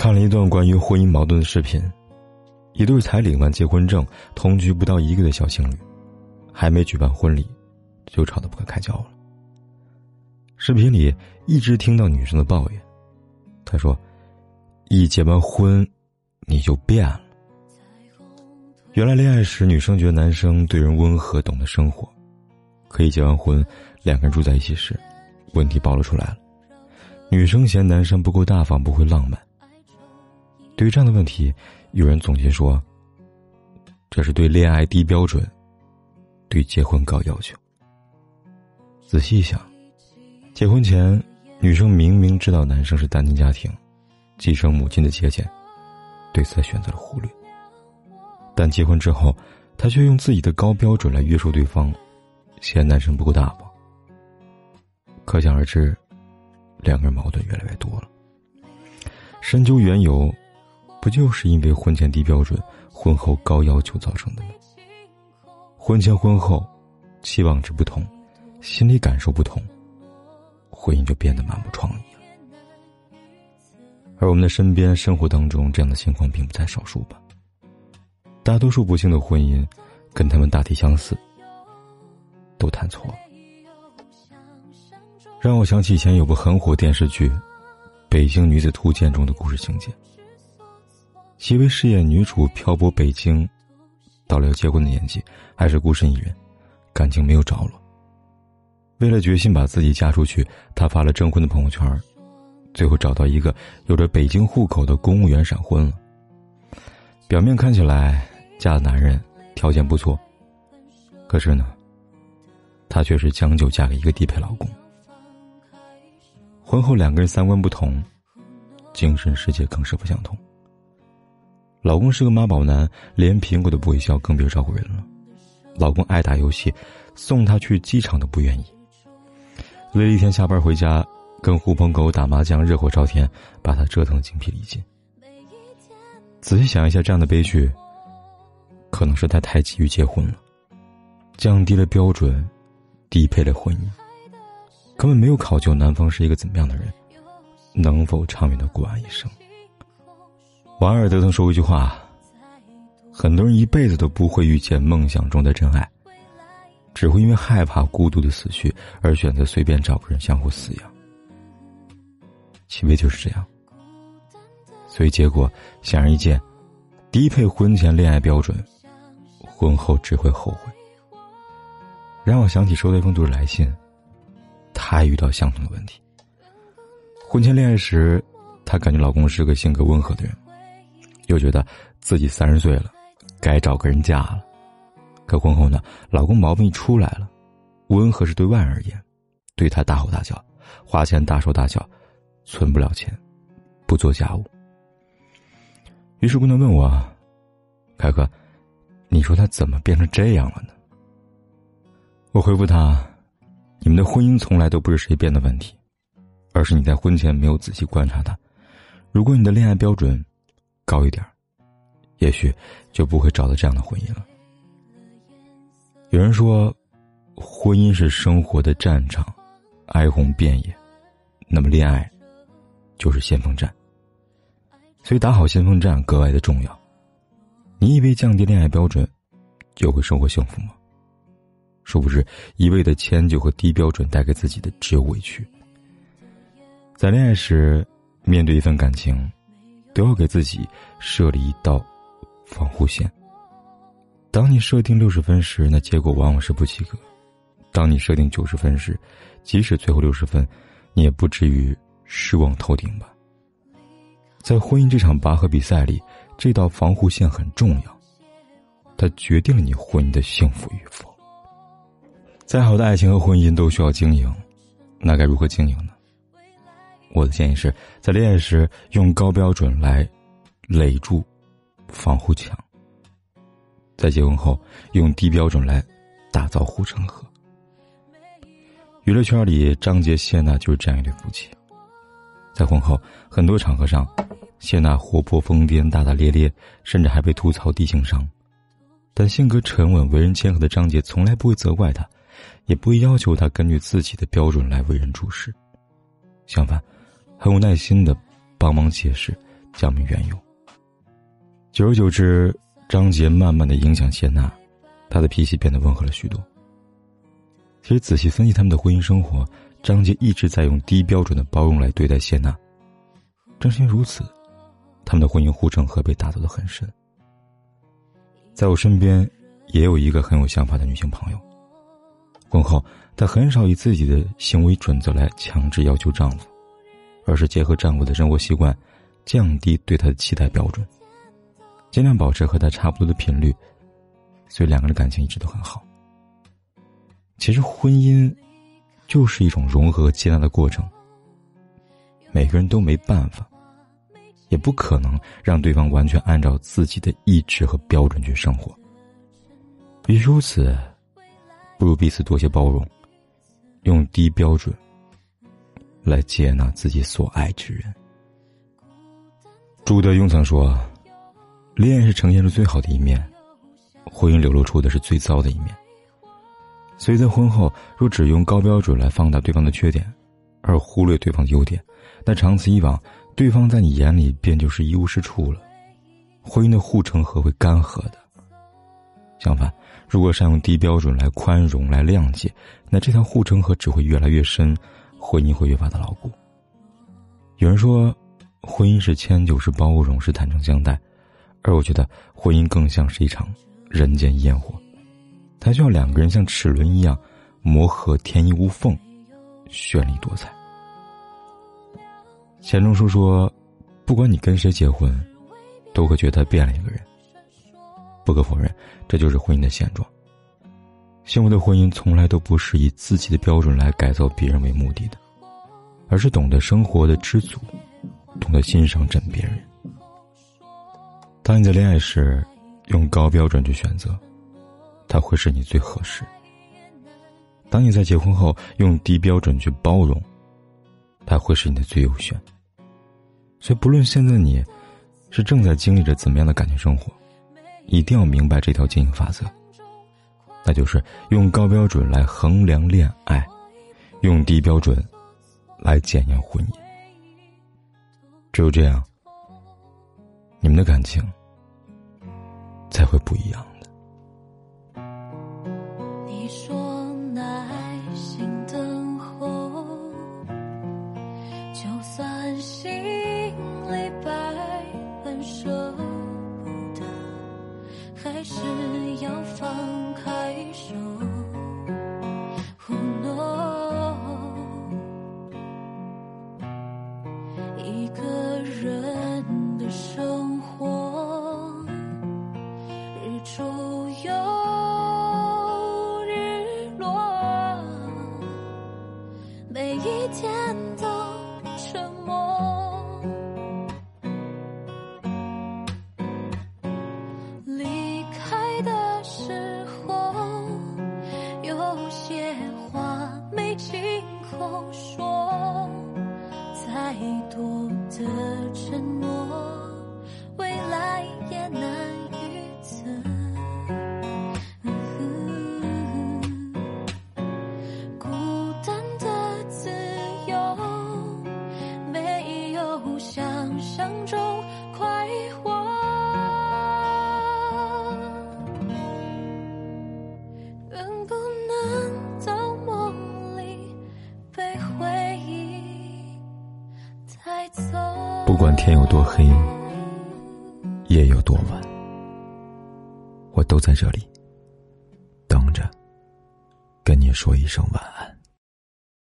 看了一段关于婚姻矛盾的视频，一对才领完结婚证、同居不到一个月的小情侣，还没举办婚礼，就吵得不可开交了。视频里一直听到女生的抱怨，她说：“一结完婚，你就变了。”原来恋爱时，女生觉得男生对人温和、懂得生活，可以结完婚，两个人住在一起时，问题暴露出来了，女生嫌男生不够大方，不会浪漫。对于这样的问题，有人总结说：“这是对恋爱低标准，对结婚高要求。”仔细一想，结婚前女生明明知道男生是单亲家庭，继承母亲的节俭，对此选择了忽略。但结婚之后，她却用自己的高标准来约束对方，嫌男生不够大方。可想而知，两个人矛盾越来越多了。深究缘由。不就是因为婚前低标准，婚后高要求造成的吗？婚前婚后，期望值不同，心理感受不同，婚姻就变得满目疮痍了。而我们的身边、生活当中，这样的情况并不在少数吧？大多数不幸的婚姻，跟他们大体相似，都谈错了。让我想起以前有部很火电视剧《北京女子图鉴》中的故事情节。其为饰演女主漂泊北京，到了要结婚的年纪，还是孤身一人，感情没有着落。为了决心把自己嫁出去，她发了征婚的朋友圈，最后找到一个有着北京户口的公务员闪婚了。表面看起来嫁的男人条件不错，可是呢，她却是将就嫁给一个地配老公。婚后两个人三观不同，精神世界更是不相同。老公是个妈宝男，连苹果都不会削，更别照顾人了。老公爱打游戏，送她去机场都不愿意。累一天下班回家，跟狐朋狗友打麻将，热火朝天，把她折腾的精疲力尽。仔细想一下，这样的悲剧，可能是他太急于结婚了，降低了标准，低配了婚姻，根本没有考究男方是一个怎么样的人，能否长远的过完一生。王尔德曾说过一句话：“很多人一辈子都不会遇见梦想中的真爱，只会因为害怕孤独的死去而选择随便找个人相互饲养。”其为就是这样，所以结果显而易见：低配婚前恋爱标准，婚后只会后悔。让我想起收到一封读者来信，她也遇到相同的问题。婚前恋爱时，她感觉老公是个性格温和的人。又觉得自己三十岁了，该找个人嫁了。可婚后呢，老公毛病出来了，温和是对外而言，对他大吼大叫，花钱大手大脚，存不了钱，不做家务。于是姑娘问我：“凯哥，你说他怎么变成这样了呢？”我回复他：“你们的婚姻从来都不是谁变的问题，而是你在婚前没有仔细观察他。如果你的恋爱标准……”高一点也许就不会找到这样的婚姻了。有人说，婚姻是生活的战场，哀鸿遍野，那么恋爱就是先锋战。所以打好先锋战格外的重要。你以为降低恋爱标准就会生活幸福吗？殊不知，一味的迁就和低标准带给自己的只有委屈。在恋爱时，面对一份感情。都要给自己设立一道防护线。当你设定六十分时，那结果往往是不及格；当你设定九十分时，即使最后六十分，你也不至于失望透顶吧。在婚姻这场拔河比赛里，这道防护线很重要，它决定了你婚姻的幸福与否。再好的爱情和婚姻都需要经营，那该如何经营呢？我的建议是在恋爱时用高标准来垒住防护墙，在结婚后用低标准来打造护城河。娱乐圈里，张杰、谢娜就是这样一对夫妻。在婚后很多场合上，谢娜活泼疯癫、大大咧咧，甚至还被吐槽低情商。但性格沉稳、为人谦和的张杰从来不会责怪她，也不会要求她根据自己的标准来为人处事。相反，很有耐心的帮忙解释、讲明缘由。久而久之，张杰慢慢的影响谢娜，她的脾气变得温和了许多。其实仔细分析他们的婚姻生活，张杰一直在用低标准的包容来对待谢娜。正是因为如此，他们的婚姻护城河被打造的很深。在我身边，也有一个很有想法的女性朋友。婚后，她很少以自己的行为准则来强制要求丈夫，而是结合丈夫的生活习惯，降低对他的期待标准，尽量保持和他差不多的频率，所以两个人感情一直都很好。其实婚姻，就是一种融合和接纳的过程。每个人都没办法，也不可能让对方完全按照自己的意志和标准去生活。与如此，不如彼此多些包容，用低标准来接纳自己所爱之人。朱德庸曾说：“恋爱是呈现出最好的一面，婚姻流露出的是最糟的一面。”所以在婚后，若只用高标准来放大对方的缺点，而忽略对方的优点，那长此以往，对方在你眼里便就是一无是处了，婚姻的护城河会干涸的。相反，如果善用低标准来宽容、来谅解，那这条护城河只会越来越深，婚姻会越发的牢固。有人说，婚姻是迁就是包容，是坦诚相待，而我觉得婚姻更像是一场人间烟火。它需要两个人像齿轮一样磨合，天衣无缝，绚丽多彩。钱钟书说：“不管你跟谁结婚，都会觉得变了一个人。”不可否认，这就是婚姻的现状。幸福的婚姻从来都不是以自己的标准来改造别人为目的的，而是懂得生活的知足，懂得欣赏枕边人。当你在恋爱时，用高标准去选择。他会是你最合适。当你在结婚后用低标准去包容，他会是你的最优选。所以，不论现在你是正在经历着怎么样的感情生活，一定要明白这条经营法则，那就是用高标准来衡量恋爱，用低标准来检验婚姻。只有这样，你们的感情才会不一样的。你说。一个人的生活日出又日落每一天都沉默离开的时候有些话没亲口说。梦到梦里被回忆不管天有多黑，夜有多晚，我都在这里等着，跟你说一声晚安。